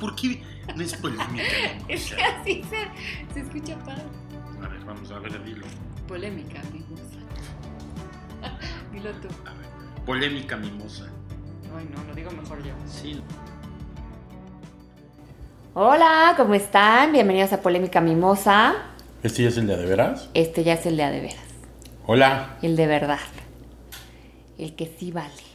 ¿Por qué no es polémica Es que así se, se escucha padre. A ver, vamos a ver, dilo. Polémica mimosa. Dilo tú. A ver, polémica mimosa. Ay, no, lo digo mejor yo. Sí. Hola, ¿cómo están? Bienvenidos a Polémica Mimosa. ¿Este ya es el de de veras? Este ya es el de a de veras. Hola. El de verdad. El que sí vale.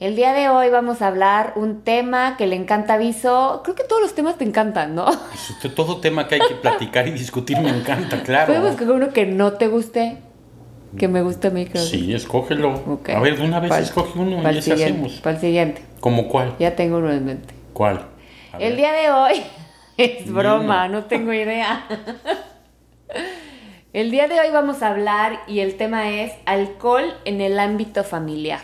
El día de hoy vamos a hablar un tema que le encanta a Viso. Creo que todos los temas te encantan, ¿no? Todo tema que hay que platicar y discutir me encanta, claro. Podemos coger uno que no te guste. Que me guste a mí, creo. Sí, escógelo. A ver, de una vez escoge uno y ese hacemos. Para el siguiente. ¿Cómo cuál? Ya tengo uno en mente. ¿Cuál? A El ver. día de hoy es broma, no tengo idea. El día de hoy vamos a hablar y el tema es alcohol en el ámbito familiar.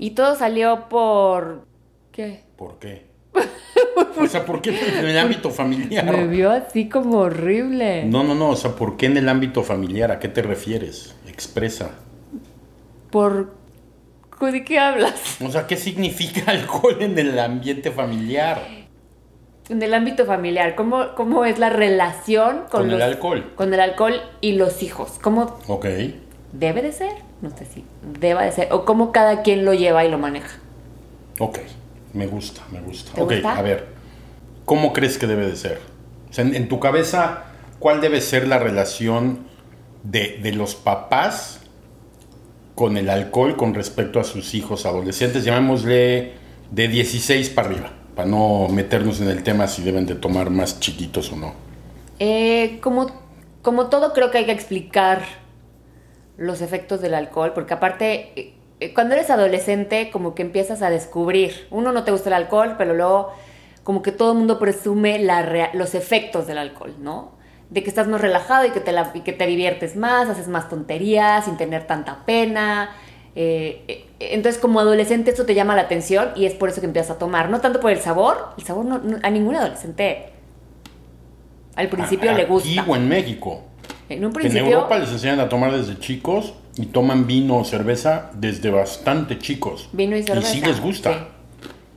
Y todo salió por... ¿Qué? ¿Por qué? o sea, ¿por qué en el ámbito familiar? Me vio así como horrible. No, no, no, o sea, ¿por qué en el ámbito familiar? ¿A qué te refieres? Expresa. Por... ¿De qué hablas? O sea, ¿qué significa alcohol en el ambiente familiar? En el ámbito familiar, ¿cómo, cómo es la relación con, Con el alcohol. Con el alcohol y los hijos. ¿Cómo Ok. Debe de ser? No sé si deba de ser. O cómo cada quien lo lleva y lo maneja. Ok, me gusta, me gusta. ¿Te ok, gusta? a ver, ¿cómo crees que debe de ser? O sea, en, en tu cabeza, ¿cuál debe ser la relación de, de los papás con el alcohol con respecto a sus hijos adolescentes? Llamémosle de 16 para arriba, para no meternos en el tema si deben de tomar más chiquitos o no. Eh, como, como todo, creo que hay que explicar los efectos del alcohol, porque aparte, eh, eh, cuando eres adolescente, como que empiezas a descubrir. Uno no te gusta el alcohol, pero luego, como que todo el mundo presume la los efectos del alcohol, ¿no? De que estás más relajado y que, te la- y que te diviertes más, haces más tonterías sin tener tanta pena. Eh, entonces, como adolescente, eso te llama la atención y es por eso que empiezas a tomar. No tanto por el sabor, el sabor no- no- a ningún adolescente al principio le gusta. Aquí o en México. En un En principio. Europa les enseñan a tomar desde chicos y toman vino o cerveza desde bastante chicos. Vino y cerveza. Y sí les gusta. Sí.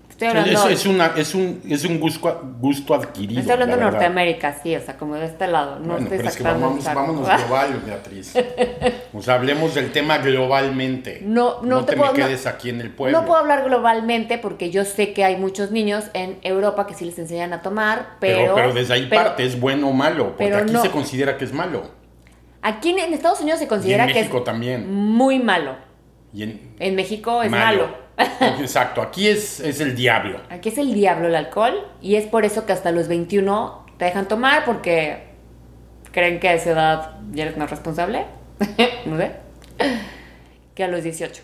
Estoy hablando, Es, es una, es, un, es un gusto, gusto adquirido. estoy hablando de. Norteamérica, sí, o sea, como de este lado. No bueno, estoy pero es que vamos, vámonos global, Beatriz. O sea, hablemos del tema globalmente. No, no te te, puedo- me no- quedes aquí en el pueblo. No puedo hablar globalmente porque yo sé que hay muchos niños en Europa que sí les enseñan a tomar, pero. pero, pero desde ahí pero parte, ¿es bueno o malo? Porque pero aquí no. se considera que es malo. Aquí en, en Estados Unidos se Y considera en que México es también. muy malo. Y en, En México es malo. Exacto, aquí es, es el diablo. Aquí es el diablo el alcohol y es por eso que hasta los 21 te dejan tomar porque creen que a esa edad ya eres más responsable, no sé, que a los 18.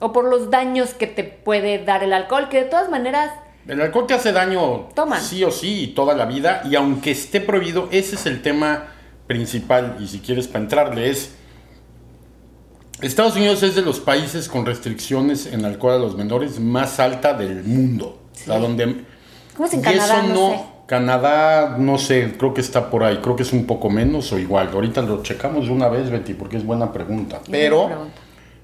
O por los daños que te puede dar el alcohol, que de todas maneras, El alcohol te hace daño Toman. sí o sí toda la vida y aunque esté prohibido, ese es el tema principal y si quieres para entrarle es Estados Unidos es de los países con restricciones en alcohol a los menores más alta del mundo. Sí. La donde ¿cómo es en y Canadá? eso No, no, sé. Canadá no sé, creo que está por ahí, creo que es un poco menos o igual. Ahorita lo checamos de una vez, Betty, porque es buena pregunta. Pero pregunta.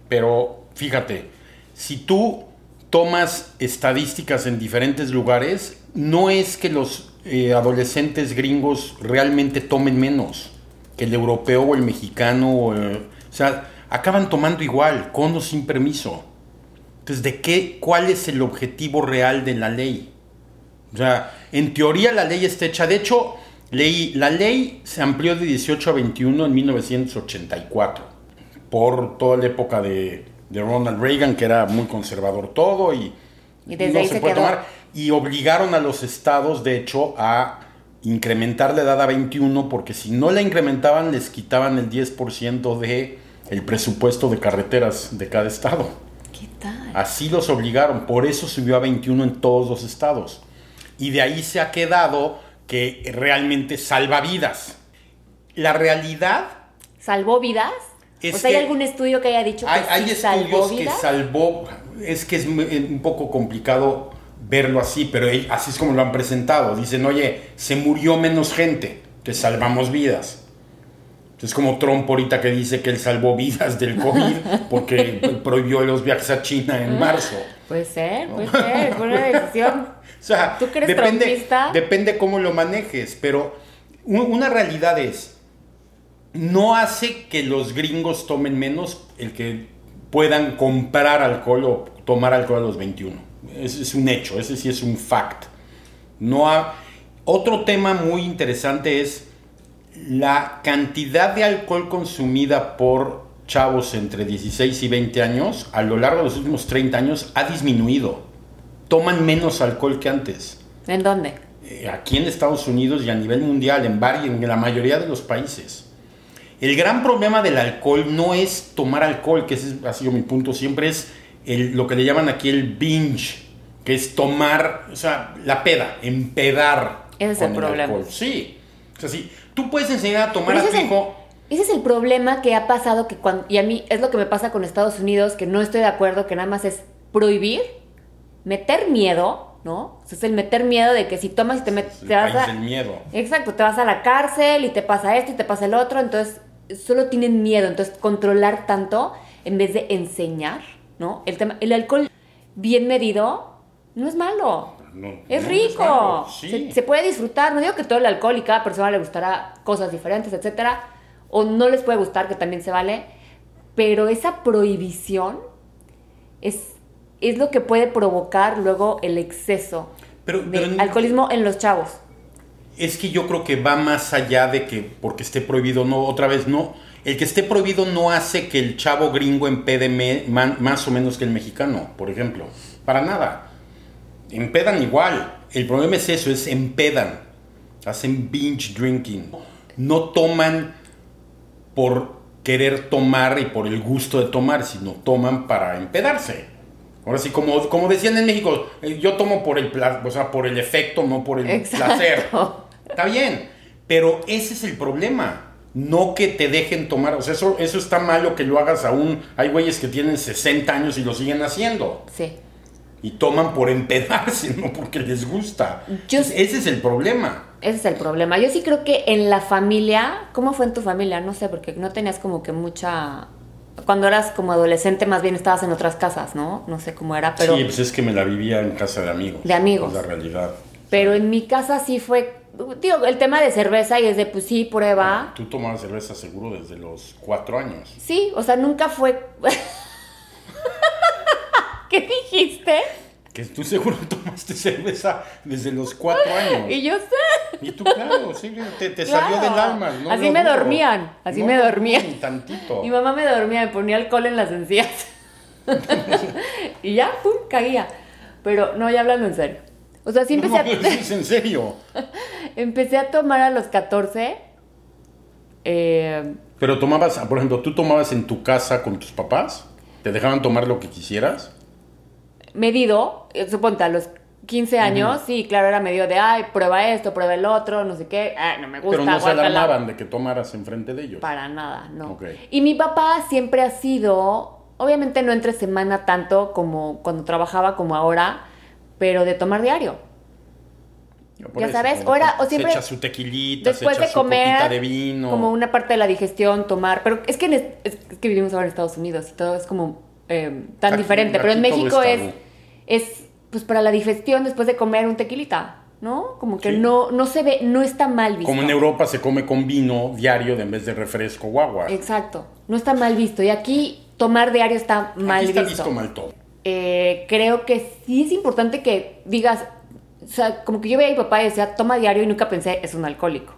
pero fíjate, si tú tomas estadísticas en diferentes lugares, no es que los eh, adolescentes gringos realmente tomen menos que el europeo o el mexicano. O, eh, o sea, acaban tomando igual, con o sin permiso. Entonces, ¿de qué, cuál es el objetivo real de la ley? O sea, en teoría la ley está hecha. De hecho, leí, la ley se amplió de 18 a 21 en 1984 por toda la época de, de Ronald Reagan, que era muy conservador todo y, Y desde ahí se puede quedó. Y obligaron a los estados, de hecho, a incrementar la edad a 21, porque si no la incrementaban, les quitaban el 10% de el presupuesto de carreteras de cada estado. ¿Qué tal? Así los obligaron, por eso subió a 21 en todos los estados. Y de ahí se ha quedado que realmente salva vidas. La realidad, ¿Salvó vidas? Es o sea, ¿hay que algún estudio que haya dicho que hay, hay sí salvó estudios que vidas? salvó, es que es un poco complicado verlo así, pero así es como lo han presentado. Dicen, oye, se murió menos gente, que salvamos vidas. Es como Trump ahorita que dice que él salvó vidas del COVID porque prohibió los viajes a China en marzo. Puede ser, puede ser, fue una decisión. O sea, ¿Tú crees depende, depende cómo lo manejes, pero una realidad es, no hace que los gringos tomen menos el que puedan comprar alcohol o tomar alcohol a los 21. Es, es un hecho, ese sí es un fact. No ha- Otro tema muy interesante es la cantidad de alcohol consumida por chavos entre 16 y 20 años a lo largo de los últimos 30 años ha disminuido. Toman menos alcohol que antes. ¿En dónde? Eh, Aquí en Estados Unidos y a nivel mundial, en, vari- en la mayoría de los países. El gran problema del alcohol no es tomar alcohol, que ese ha sido mi punto siempre, es el- lo que le llaman aquí el binge, que es tomar, o sea, la peda, empedar. Ese es con el problema. alcohol. Sí. O sea, sí, tú puedes enseñar a tomar a tu el- hijo. Ese es el problema que ha pasado que cuando, y a mí es lo que me pasa con Estados Unidos, que no estoy de acuerdo, que nada más es prohibir, meter miedo, ¿no? O sea, es el meter miedo de que si tomas y te metes, El te vas a... del miedo. Exacto, te vas a la cárcel y te pasa esto y te pasa el otro, entonces solo tienen miedo, entonces controlar tanto en vez de enseñar, ¿no? El tema, el alcohol bien medido no es malo. No, Es no, rico, malo, sí. se, se puede disfrutar. No digo que todo el alcohol y cada persona le gustará cosas diferentes, etcétera, o no les puede gustar, que también se vale, pero esa prohibición es, es lo que puede provocar luego el exceso Pero- de pero alcoholismo en los chavos. Es que yo creo que va más allá de que porque esté prohibido, no, otra vez no. El que esté prohibido no hace que el chavo gringo empede me- man- más o menos que el mexicano, por ejemplo. Para nada. Empedan igual. El problema es eso, es empedan. Hacen binge drinking. No toman por querer tomar y por el gusto de tomar, sino toman para empedarse. Ahora sí, como, como decían en México, eh, yo tomo por el, o sea, por el efecto, no por el Exacto. placer. Está bien, pero ese es el problema. No que te dejen tomar, o sea, eso, eso está malo que lo hagas aún. Hay güeyes que tienen 60 años y lo siguen haciendo. Sí. Y toman por empedarse, no porque les gusta. Yo- ese es el problema. Ese es el problema. Yo sí creo que en la familia, ¿cómo fue en tu familia? No sé, porque no tenías como que mucha... Cuando eras como adolescente, más bien estabas en otras casas, ¿no? No sé cómo era, pero... sí, pues es que me la vivía en casa de amigos. De amigos. Es la realidad. Pero en mi casa sí fue... Digo, el tema de cerveza y es de, pues sí, prueba. Tú tomabas cerveza seguro desde los cuatro años. Sí, o sea, nunca fue... ¿Qué dijiste? Que tú seguro tomaste cerveza desde los cuatro años. Y yo sé. Y tú, claro, sí, te, te Claro. salió del alma. No Así me dormían, así No me dormían. Ni tantito. Mi mamá me dormía, me ponía alcohol en las encías. y ya, pum, caía. Pero no, ya hablando en serio. O sea, sí empecé, No, a, es en serio. empecé a tomar a los 14. eh, Pero tomabas, por ejemplo, ¿tú tomabas en tu casa con tus papás? ¿Te dejaban tomar lo que quisieras? medido, eh, suponte a los 15 años, sí, claro, era medio de, ay, prueba esto, prueba el otro, no sé qué, ay, no me gusta. Pero no se guácala". alarmaban de que tomaras enfrente de ellos. Para nada, no. Ok. Y mi papá siempre ha sido, obviamente no entre semana tanto como cuando trabajaba como ahora, pero de tomar diario. Ya eso, sabes, cuando o era- te- o siempre- Se echa su tequilita, Después se de echa su comer, de vino. como una parte de la digestión, tomar, pero es que, en es, es que vivimos ahora en Estados Unidos y todo es como eh, tan Aquí- diferente, pero en México es es, pues para la digestión después de comer un tequilita, ¿no? Como que Sí. no, no se ve, no está mal visto. Como en Europa se come con vino diario de en vez de refresco o agua. Exacto, no está mal visto. Y aquí tomar diario está mal Aquí está visto. visto mal todo. Eh, creo que sí es importante que digas, o sea, como que yo veía a mi papá y decía, toma diario y nunca pensé, es un alcohólico.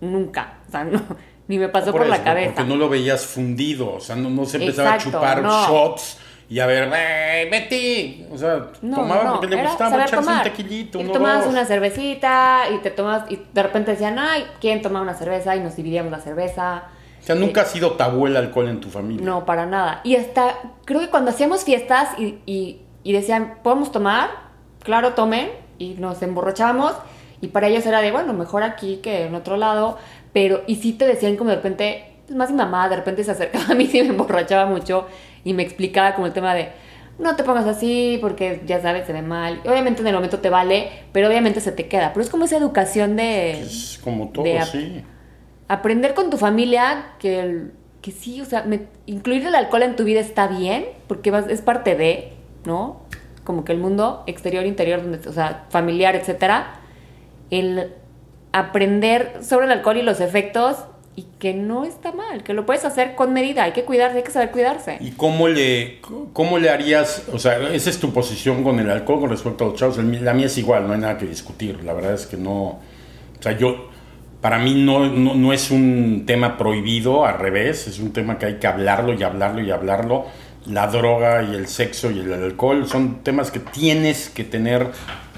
Nunca, o sea, no, ni me pasó por, la eso, cabeza. Porque no lo veías fundido, o sea, no, no se empezaba Exacto, a chupar no. shots y a ver, "Ey, Betty! O sea, No, tomaba no, porque le gustaba echarse tomar. un tequilito, Y uno, tomabas dos. una cervecita y te tomas y de repente decían, ay, ¿quién toma una cerveza? Y nos dividíamos la cerveza. O sea, nunca ha sido tabú el alcohol en tu familia. No, para nada. Y hasta, creo que cuando hacíamos fiestas y, y- y decían, ¿podemos tomar? Claro, tomen. Y nos emborrachábamos. Y para ellos era de, bueno, mejor aquí que en otro lado. Pero, y sí te decían como de repente, pues más mi mamá de repente se acercaba a mí y me emborrachaba mucho. Y me explicaba como el tema de, no te pongas así porque ya sabes, se ve mal. Y obviamente en el momento te vale, pero obviamente se te queda. Pero es como esa educación de... Es como todo, de- sí. Aprender con tu familia que, el- que sí, o sea, incluir el alcohol en tu vida está bien, porque vas- es parte de, ¿no? Como que el mundo exterior, interior, donde, o sea, familiar, etcétera. El aprender sobre el alcohol y los efectos y que no está mal, que lo puedes hacer con medida, hay que cuidarse, hay que saber cuidarse. ¿Y cómo le, cómo le harías? O sea, esa es tu posición con el alcohol con respecto a los chavos. La mía es igual, no hay nada que discutir. La verdad es que no. O sea, yo. Para mí no, no, no es un tema prohibido, al revés, es un tema que hay que hablarlo y hablarlo y hablarlo. La droga y el sexo y el alcohol son temas que tienes que tener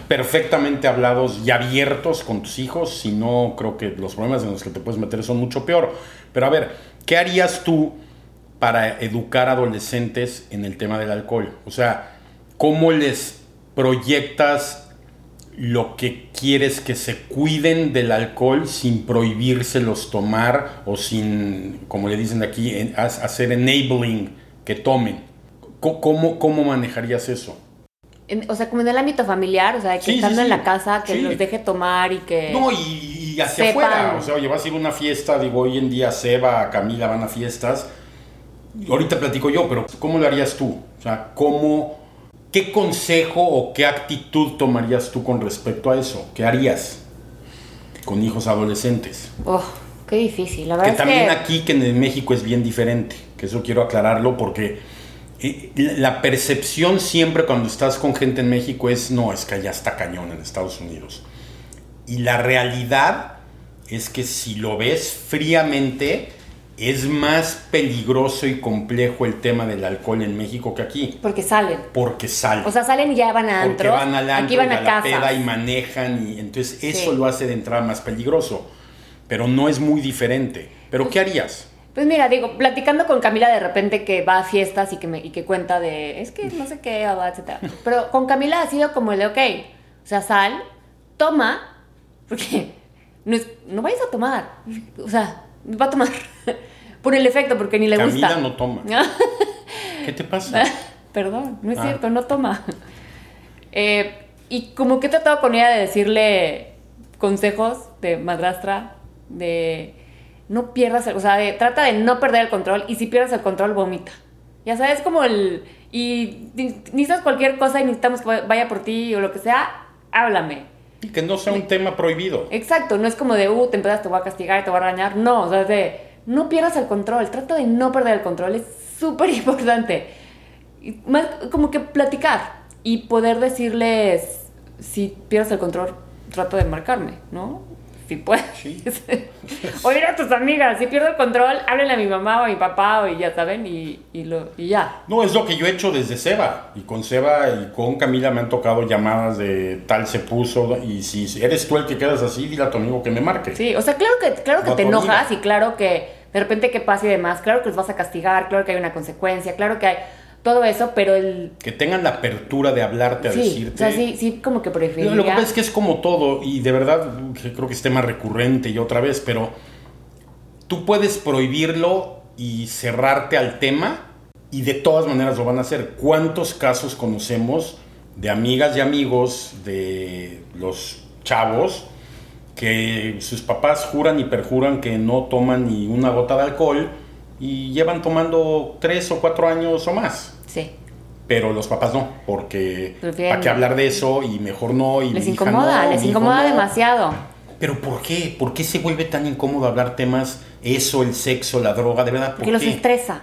perfectamente hablados y abiertos con tus hijos, si no creo que los problemas en los que te puedes meter son mucho peor. Pero a ver, ¿qué harías tú para educar adolescentes en el tema del alcohol? O sea, ¿cómo les proyectas lo que quieres que se cuiden del alcohol sin prohibírselos tomar o sin, como le dicen aquí, en- ha- hacer enabling que tomen? ¿Cómo, cómo manejarías eso? En- o sea, como en el ámbito familiar, o sea, que Sí, sí, estando en sí. la casa, que Sí. los deje tomar y que... No, y, y hacia sepan. afuera. O sea, oye, vas a ir a una fiesta, digo, hoy en día Seba, Camila van a fiestas. Ahorita platico yo, pero ¿cómo lo harías tú? O sea, ¿cómo, qué consejo o qué actitud tomarías tú con respecto a eso? ¿Qué harías con hijos adolescentes? Oh, qué difícil, la Que verdad también es que... aquí que en México es bien diferente, que eso quiero aclararlo porque eh, la percepción siempre cuando estás con gente en México es, no, es que allá está cañón en Estados Unidos. Y la realidad es que si lo ves fríamente, es más peligroso y complejo el tema del alcohol en México que aquí, Porque salen. porque sale. O sea, salen y ya van a porque antros. van al antro aquí van y a, la casa. peda y manejan y entonces eso Sí. lo hace de entrada más peligroso. Pero no es muy diferente. ¿Pero qué harías? Pues mira, digo, platicando con Camila de repente que va a fiestas y que, me, y que cuenta de, es que no sé qué, etcétera. Pero con Camila ha sido como el de, ok, o sea, sal, toma, porque no, es- no vayas a tomar. O sea, va a tomar por el efecto, porque ni le Camila gusta. no toma. ¿Qué te pasa? Perdón, no es Ah. cierto, no toma. Eh, y como que he tratado con ella de decirle consejos de madrastra, de no pierdas, el- o sea, de, trata de no perder el control y si pierdes el control, vomita. Ya sabes, como el... Y ni- necesitas cualquier cosa y necesitamos que vaya por ti o lo que sea, háblame. Y que no sea un tema prohibido. Exacto, no es como de, uh, te empiezas, te voy a castigar, te voy a regañar. No, o sea, es de, no pierdas el control, trata de no perder el control, es súper importante. Más como que platicar y poder decirles, si pierdes el control, trata de marcarme, ¿no? Si puedes. Sí. o ir a tus amigas, si pierdo el control, háblenle a mi mamá o a mi papá, o y ya saben, y, y, lo, y ya. No, es lo que yo he hecho desde Seba. Y con Seba y con Camila me han tocado llamadas de tal se puso. Y si eres tú el que quedas así, dile a tu amigo que me marque. Sí, o sea, claro que, claro que No te enojas amiga. y claro que de repente que pase y demás, claro que los vas a castigar, claro que hay una consecuencia, claro que hay todo eso, pero el... Que tengan la apertura de hablarte, a Sí, decirte. o sea, sí, sí, como que preferiría... Lo, que pasa es que es como todo, y de verdad que creo que es tema recurrente y otra vez, pero tú puedes prohibirlo y cerrarte al tema, y de todas maneras lo van a hacer. ¿Cuántos casos conocemos de amigas y amigos de los chavos que sus papás juran y perjuran que no toman ni una gota de alcohol y llevan tomando tres o cuatro años o más? Sí, Pero los papás no, porque ¿para qué hablar de eso? Y mejor no. Y les hija incomoda, no, les incomoda no. demasiado. Pero ¿por qué? ¿Por qué se vuelve tan incómodo hablar temas, eso, el sexo, la droga? De verdad, ¿por Porque los estresa.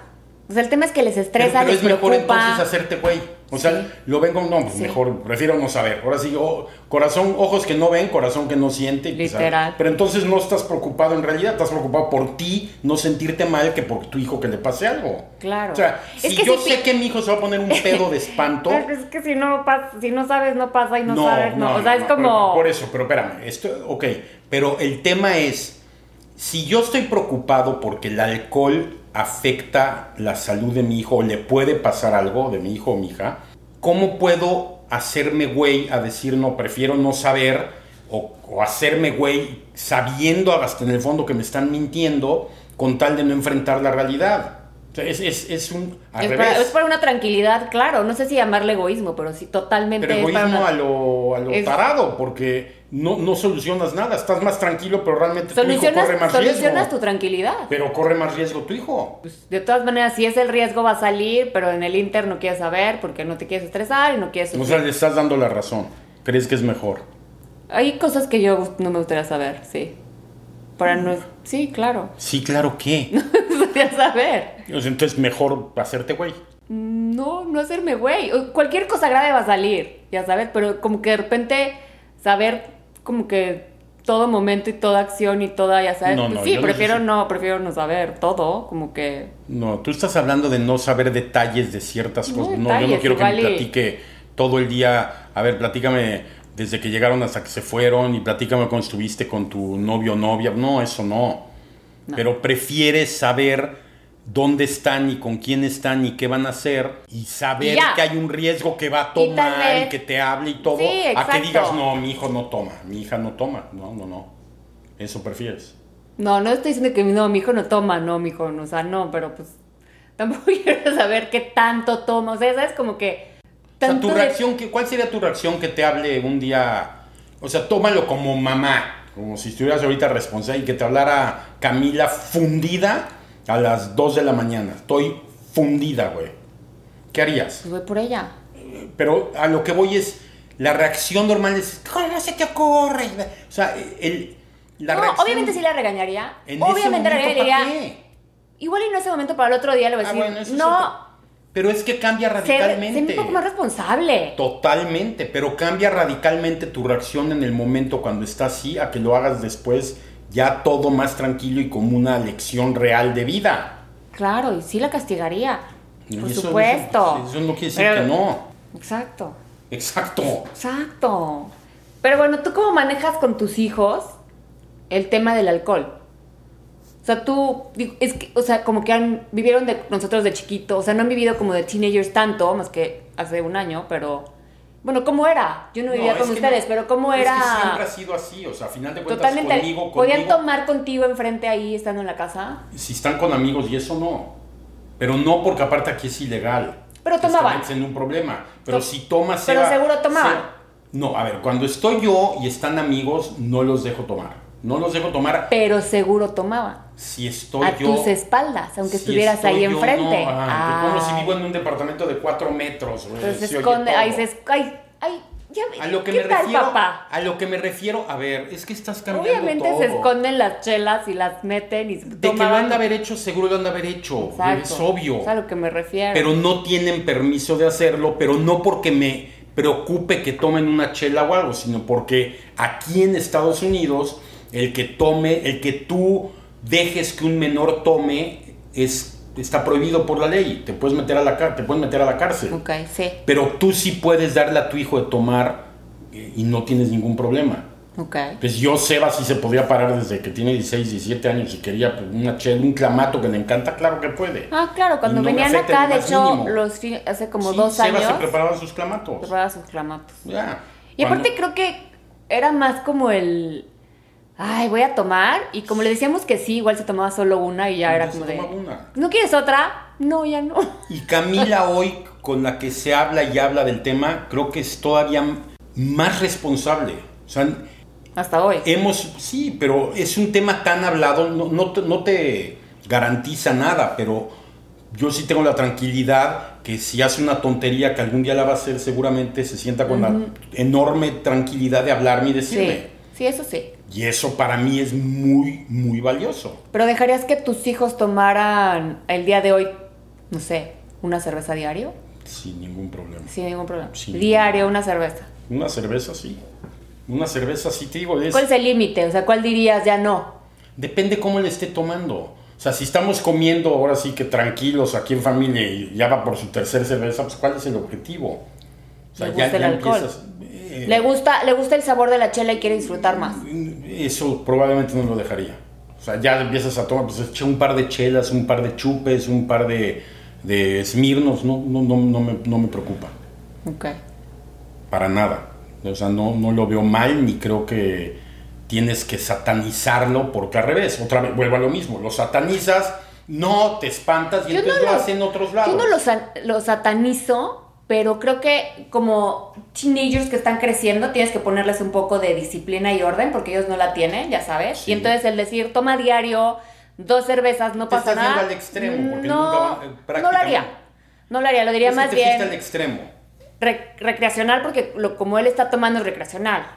O sea, el tema es que les Pero, estresa, pero les es mejor entonces hacerte güey. O sea, lo vengo, no, pues Sí. mejor, prefiero no saber. Ahora sí, oh, corazón, ojos que no ven, corazón que no siente. Literal. pero entonces no estás preocupado en realidad, estás preocupado por ti, no sentirte mal que por tu hijo que le pase algo. Claro. O sea, Es si que yo si sé que mi hijo se va a poner un pedo de espanto. Es que si no, pasa, si no sabes, no pasa y no, sabes, no. O sea, es no, como... pero Por eso, pero espérame, esto, ok, pero el tema es, si yo estoy preocupado porque el alcohol afecta la salud de mi hijo o le puede pasar algo de mi hijo o mi hija, ¿cómo puedo hacerme güey a decir no, prefiero no saber o, o hacerme güey sabiendo hasta en el fondo que me están mintiendo con tal de no enfrentar la realidad? Es, es, es un... Al Es revés. para, es para una tranquilidad, claro. No sé si llamarle egoísmo, pero sí, totalmente Pero egoísmo una- a lo, a lo tarado, porque no, no solucionas nada. Estás más tranquilo, pero realmente tu hijo Solucionas, corre más solucionas riesgo. tu tranquilidad. Pero corre más riesgo tu hijo. Pues, de todas maneras, si es el riesgo va a salir, pero en el Inter no quieres saber porque no te quieres estresar y no quieres... O sufrir. sea, le estás dando la razón. Crees que es mejor. Hay cosas que yo no me gustaría saber, sí. Para no... Sí, claro. Sí, claro. Me gustaría saber. Entonces, mejor hacerte güey. No, no hacerme güey. Cualquier cosa grave va a salir, ya sabes, pero como que de repente saber como que todo momento y toda acción y toda, ya sabes. No, pues no, sí, no prefiero sé no, prefiero no saber todo, como que... No, tú estás hablando de no saber detalles de ciertas No cosas. No, yo no quiero que me platique todo el día. A ver, platícame desde que llegaron hasta que se fueron y platícame cómo estuviste con tu novio o novia. No, eso no. No. Pero prefieres saber dónde están y con quién están y qué van a hacer y saber ya. que hay un riesgo que va a tomar y, que te hable y todo. Sí, a que digas, no, mi hijo no toma, mi hija no toma. No, no, no. Eso prefieres. No, no estoy diciendo que no, mi hijo no toma, no, mi hijo no, o sea, no, pero pues tampoco quiero saber qué tanto toma, o sea, ¿sabes? Como que... O sea, tanto tu de- reacción, ¿qué- ¿cuál sería tu reacción que te hable un día? O sea, tómalo como mamá, como si estuvieras ahorita responsable y que te hablara Camila fundida a las 2 de la mañana. Estoy fundida, güey. ¿Qué harías? Pues voy por ella. Pero a lo que voy es, la reacción normal es, ¿cómo se te ocurre? O sea, el, la no, reacción... obviamente sí la regañaría. En ese obviamente la regañaría. ¿para qué? Igual y no ese momento, para el otro día le voy a Ah, decir, bueno, eso es no. Pero es que cambia radicalmente. sé un poco más responsable. Totalmente, pero cambia radicalmente tu reacción en el momento cuando estás así a que lo hagas después ya todo más tranquilo y como una lección real de vida. Claro, y sí la castigaría. Y Por eso- supuesto. Eso, eso no quiere decir Pero- que no. Exacto, Exacto. exacto. Pero bueno, ¿tú cómo manejas con tus hijos el tema del alcohol? O sea, tú, digo, es que, o sea, como que han, vivieron de nosotros de chiquito, o sea, no han vivido como de teenagers tanto, más que hace un año, pero, bueno, ¿cómo era? Yo no vivía es con ustedes, no- pero ¿cómo es era? que siempre ha sido así, o sea, a final de cuentas Totalmente. conmigo, ¿Podían contigo, tomar contigo enfrente ahí estando en la casa? si están con amigos y eso no. Pero no porque aparte aquí es ilegal. Pero tomaban. en un problema. Pero si tomas... pero seguro tomaban. sea- no, a ver, cuando estoy yo y están amigos, no los dejo tomar. No los dejo tomar Pero seguro tomaban. Si estoy A yo... tus espaldas, aunque si estuvieras ahí enfrente. no, que como si vivo en un departamento de cuatro metros. Entonces se esconde, ahí se esc- ay, ay, ya A lo que ¿qué me tal, refiero, papá? a lo que me refiero, a ver, es que estás cambiando Obviamente todo. se esconden las chelas y las meten y De que lo han de haber hecho, seguro lo han de haber hecho. Exacto. Es obvio. Es a lo que me refiero. Pero no tienen permiso de hacerlo, pero no porque me preocupe que tomen una chela o algo, sino porque aquí en Estados Unidos el que tome, el que tú dejes que un menor tome es está prohibido por la ley, te puedes meter a la te pueden meter a la cárcel. Ok, sí. Pero tú sí puedes darle a tu hijo de tomar eh, y no tienes ningún problema. Ok. Pues yo, Seba, sí se podía parar desde que tiene 16, 17 años y quería pues, una chela, un clamato que le encanta, claro que puede. Ah, claro, cuando no venían acá, de hecho, mínimo. los hace como Sí, dos Seba años, se preparaban sus clamatos. preparaba sus clamatos. Ya. Y Cuando- aparte creo que era más como el, ay, voy a tomar. Y como le decíamos que sí, igual se tomaba solo una y ya era como de, una. ¿no quieres otra? No, ya no. Y Camila hoy, con la que se habla y habla del tema, creo que es todavía más responsable. O sea, Hasta hoy. hemos, sí, pero es un tema tan hablado, no, no, te, no te garantiza nada, pero yo sí tengo la tranquilidad que si hace una tontería que algún día la va a hacer, seguramente se sienta con la enorme tranquilidad de hablarme y decirme. Sí, sí, eso sí. Y eso para mí es muy, muy valioso. Pero dejarías que tus hijos tomaran el día de hoy, no sé, una cerveza diario? Sin ningún problema. Sin ningún problema. Sin diario, una cerveza. Una cerveza, sí. Una cerveza, sí te digo, es... ¿Cuál es el límite? O sea, ¿cuál dirías ya no? Depende cómo le esté tomando. O sea, si estamos comiendo ahora sí que tranquilos aquí en familia y ya va por su tercer cerveza, pues ¿cuál es el objetivo? Sea, Le gusta el alcohol. eh, Le gusta, le gusta el sabor de la chela y quiere disfrutar más. Eso probablemente no lo dejaría. O sea, ya empiezas a tomar, pues eché un par de chelas, un par de chupes, un par de, de smirnos, no, no, no, no, me, no me preocupa. Ok. Para nada. O sea, no, no lo veo mal ni creo que tienes que satanizarlo porque al revés, otra vez vuelvo a lo mismo, lo satanizas No, te espantas y Yo entonces no lo lo- hacen en otros lados. Yo no lo, lo satanizo, pero creo que como teenagers que están creciendo tienes que ponerles un poco de disciplina y orden porque ellos no la tienen, ya sabes. Sí. Y entonces el decir, toma diario, dos cervezas, no Te pasa estás nada. al extremo, porque no, nunca eh, no lo haría. No lo haría, lo diría Es que más te fuiste al bien extremo. re- recreacional porque lo, como él está tomando es recreacional.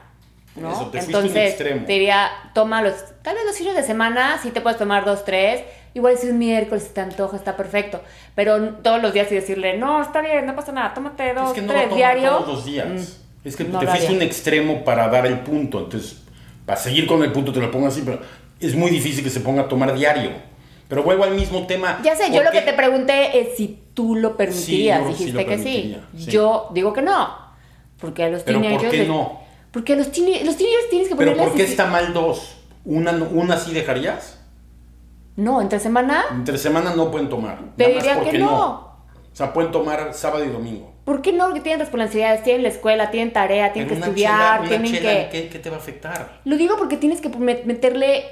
¿no? Eso, te Entonces, extremo. te diría, toma los, tal vez los fines de semana, sí te puedes tomar dos, tres, igual si es miércoles, si te antoja, está perfecto, pero todos los días y decirle, no, está bien, no pasa nada, tómate dos, es que no lo tres diario. todos los días. Mm, es que no te fuiste un extremo para dar el punto. Entonces, para seguir con el punto te lo pongo así, pero es muy difícil que se ponga a tomar diario. Pero vuelvo al mismo tema. Ya sé, yo ¿por lo que te pregunté es si tú lo permitirías, sí dijiste lo que sí. Yo digo que no, porque a los Pero ¿por qué no? Porque a los, teene- los teenagers tienes que Pero. ¿por qué está mal dos? ¿Una, una sí dejarías? No, entre semana, Entre semana no pueden tomar. Te diría que porque no. O sea, pueden tomar sábado y domingo. ¿por qué no? Porque tienen responsabilidades, tienen la escuela, tienen tarea, tienen Pero que estudiar, chela- tienen chela, que... ¿qué, qué te va a afectar? Lo digo porque tienes que met- meterle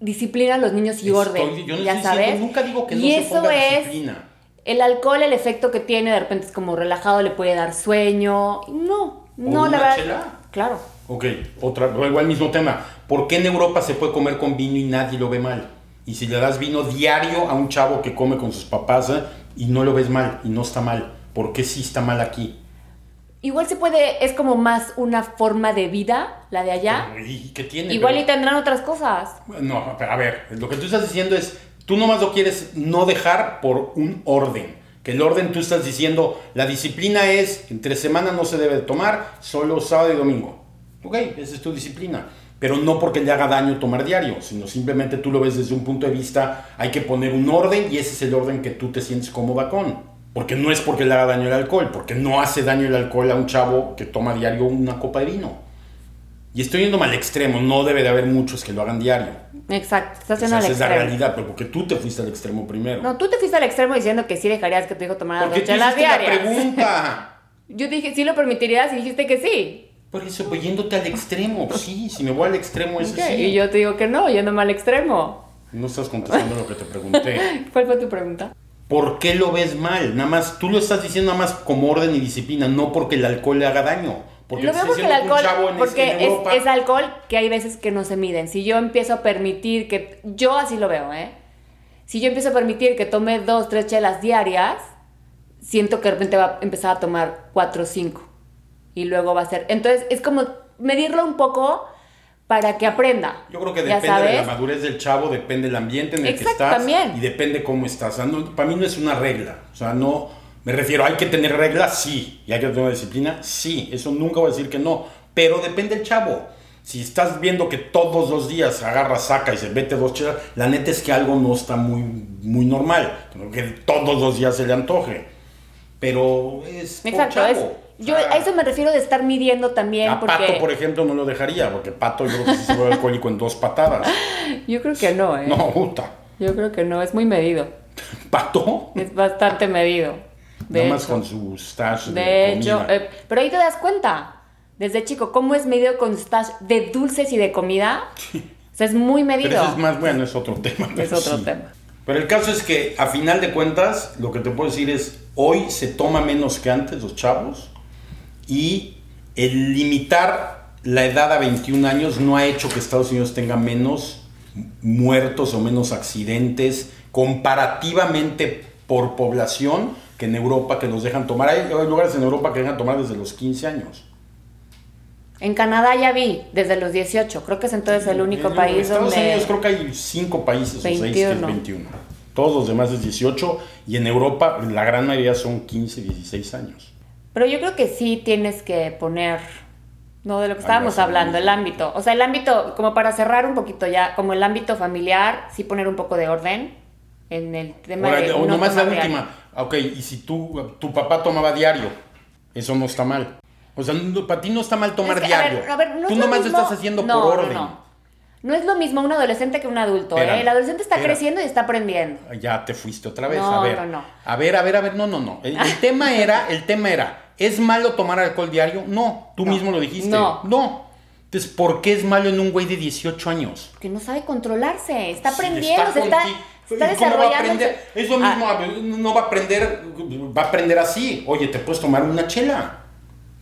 disciplina a los niños y Estoy- orden. yo no ya estoy sabes. diciendo- nunca digo que no y se eso ponga es disciplina. el alcohol, el efecto que tiene, de repente es como relajado, le puede dar sueño. No, no, una la verdad. chela? Claro. Ok, otra, luego al mismo tema. ¿Por qué en Europa se puede comer con vino y nadie lo ve mal? Y si le das vino diario a un chavo que come con sus papás ¿eh? y no lo ves mal y no está mal, ¿por qué sí está mal aquí? Igual se puede, es como más una forma de vida, la de allá. ¿Y qué tiene? Igual Pero- y tendrán otras cosas. No, pero a ver, lo que tú estás diciendo es, tú nomás lo quieres no dejar por un orden. Que el orden tú estás diciendo, la disciplina es, entre semana no se debe de tomar, solo sábado y domingo. Ok, esa es tu disciplina. Pero no porque le haga daño tomar diario, sino simplemente tú lo ves desde un punto de vista, hay que poner un orden y ese es el orden que tú te sientes cómoda con. Porque no es porque le haga daño el alcohol, porque no hace daño el alcohol a un chavo que toma diario una copa de vino. Y estoy yendo al extremo, no debe de haber muchos que lo hagan diario. Exacto, estás Esa haciendo al es la extremo. realidad, pero porque tú te fuiste al extremo primero. No, tú te fuiste al extremo diciendo que sí dejarías que tu hijo tomara dos chelas hiciste la diarias. pregunta. Yo dije, ¿sí lo permitirías? Y dijiste que sí. Por eso, pues yéndote al extremo. Sí, si me voy al extremo, eso sí. Y yo te digo que no, yéndome al extremo. No estás contestando lo que te pregunté. ¿Cuál fue tu pregunta? ¿Por qué lo ves mal? Nada más, tú lo estás diciendo nada más como orden y disciplina, no porque el alcohol le haga daño. Porque lo veo porque el alcohol, chavo en, porque en es, Europa- es alcohol que hay veces que no se miden. Si yo empiezo a permitir que, yo así lo veo, ¿eh? Si yo empiezo a permitir que tome dos, tres chelas diarias, siento que de repente va a empezar a tomar cuatro o cinco. Y luego va a ser, entonces es como medirlo un poco para que aprenda. Yo creo que ¿Ya depende de la madurez del chavo, depende del ambiente en el Exacto, que estás también. y depende cómo estás. O sea, no- para mí no es una regla. O sea, no me refiero, hay que tener reglas, sí, y hay que tener disciplina, sí. Eso nunca voy a decir que no, pero depende del chavo. Si estás viendo que todos los días agarra, saca y se mete dos chelas, la neta es que algo no está muy, muy normal. Que todos los días se le antoje. Pero es por Exacto, chavo. es, O yo a eso me refiero de estar midiendo también, a porque Pato, por ejemplo, no lo dejaría, porque Pato yo creo que se vuelve alcohólico en dos patadas. yo creo que no, ¿eh? No, puta. Yo creo que no, es muy medido. ¿Pato? Es bastante medido. De Nada más con su stash de, De hecho, comida. eh, pero ahí te das cuenta, desde chico, cómo es medido con stash de dulces y de comida. O sea, es muy Pero medido. eso es más, bueno, es otro tema. Es otro sí. tema. Pero el caso es que, a final de cuentas, lo que te puedo decir es, hoy se toma menos que antes los chavos y el limitar la edad a 21 años no ha hecho que Estados Unidos tenga menos muertos o menos accidentes comparativamente por población que en Europa que los dejan tomar. Hay, hay lugares en Europa que dejan tomar desde los 15 años. En Canadá ya vi, desde los 18. Creo que es entonces el único En país Estados donde... Unidos creo que hay cinco países o seis que es 21. 21. Todos los demás es 18 y en Europa la gran mayoría son 15, 16 años. Pero yo creo que sí tienes que poner, no de lo que estábamos hablando, el ámbito. O sea, el ámbito, como para cerrar un poquito ya, como el ámbito familiar, sí poner un poco de orden en el tema Ahora, de... o no nomás la diario. última. Ok, y si tú, tu papá tomaba diario, eso no está mal. O sea, no- para ti no está mal tomar Es que, a ver, diario. a ver, no tú es lo nomás mismo- lo estás haciendo no, por orden. No, es lo mismo un adolescente que un adulto, ¿eh? El adolescente está creciendo y está aprendiendo. Ya te fuiste otra vez. No, a ver, no, no. a ver, a ver, a ver, no, no, no. El, el tema era, el tema era, ¿es malo tomar alcohol diario? No, tú No. mismo lo dijiste. No. No. Entonces, ¿por qué es malo en un güey de 18 años? Que no sabe controlarse, está aprendiendo, está se está, conti- Está ¿Y cómo va a aprender? Es lo mismo, a ver, no va a aprender, va a aprender así. Oye, te puedes tomar una chela.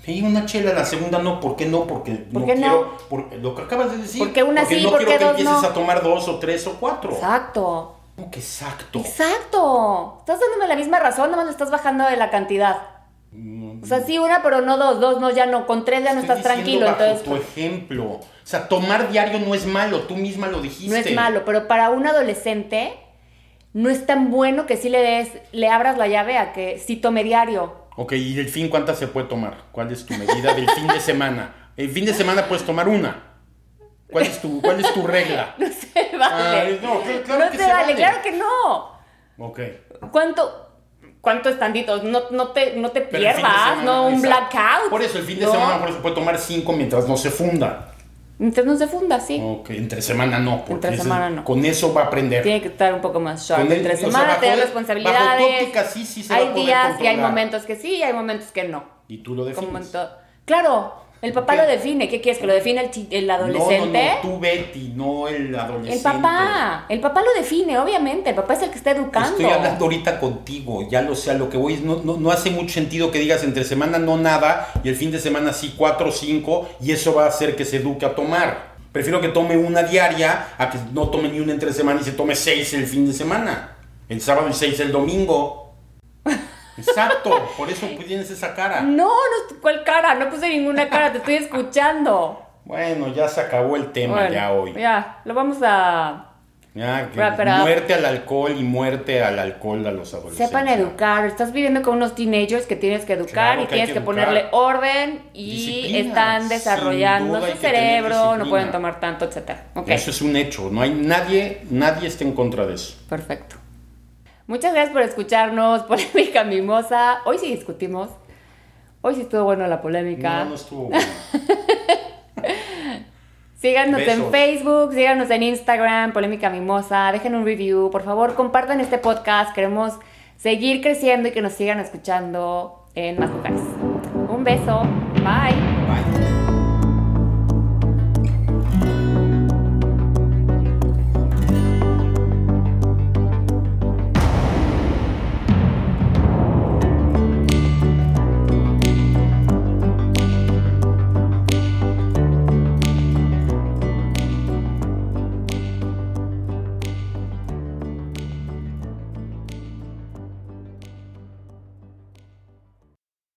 Sí, una chela, la segunda no, ¿por qué no? Porque ¿Por no qué no? quiero, por lo que acabas de decir. ¿Por qué una porque sí, no quiero que empieces no? a tomar dos o tres o cuatro. Exacto. ¿Cómo que exacto? Exacto. Estás dándome la misma razón, nomás le estás bajando de la cantidad. No, O sea, sí, una, pero no dos, dos, no, ya no, con tres ya no Estoy estás tranquilo, bajo entonces tu ejemplo. O sea, tomar diario no es malo, tú misma lo dijiste. no es malo, pero para un adolescente no es tan bueno que sí le des, le abras la llave a que sí tome diario. Ok, ¿y el fin cuántas se puede tomar? ¿Cuál es tu medida del fin de semana? El fin de semana puedes tomar una. ¿Cuál es tu, cuál es tu regla? No se vale. Ay, no, cl- claro no que se se vale, vale. claro que no. Ok. ¿Cuánto, cuánto están ditos? No, no te, no te pierdas, semana, no un exacto. blackout. Por eso el fin de No. semana por eso puede tomar cinco mientras no se funda. Mientras no se funda, sí. Ok, entre semana no. Porque Entre ese- semana no. Con eso va a aprender. Tiene que estar un poco más sharp. Con el- Entre o sea, semana, tener de- responsabilidades. bajo sí, sí se va hay poder días y hay momentos que sí y hay momentos que no. Y tú lo Como en defines. todo. Claro, el papá lo define. ¿Qué quieres? ¿Que lo define el, el adolescente? No, no, no, tú Betty, no el adolescente. el papá. El papá lo define, obviamente. El papá es el que está educando. Estoy hablando ahorita contigo, ya lo sé, a lo que voy, es, no, no, no hace mucho sentido que digas entre semana no nada y el fin de semana sí cuatro o cinco y eso va a hacer que se eduque a tomar. Prefiero que tome una diaria a que no tome ni una entre semana y se tome seis el fin de semana. El sábado y seis el domingo. Exacto, por eso pues, tienes esa cara. No, no, ¿cuál cara? No puse ninguna cara, te estoy escuchando. Bueno, ya se acabó el tema Bueno, ya hoy. Ya, lo vamos a. Ya, que muerte al alcohol y muerte al alcohol a los adolescentes. Sepan educar. Estás viviendo con unos teenagers que tienes que educar Claro y que tienes que ponerle orden y Disciplina, están desarrollando su cerebro, no pueden tomar tanto, etcétera. Ok, Eso es un hecho, no hay nadie, nadie está en contra de eso. perfecto. Muchas gracias por escucharnos, Polémica Mimosa. Hoy sí discutimos. Hoy sí estuvo bueno la polémica. No, no estuvo bueno. Síganos en. Facebook, síganos en Instagram, Polémica Mimosa, dejen un review, por favor, compartan este podcast, queremos seguir creciendo y que nos sigan escuchando en más lugares. Un beso, bye. Bye.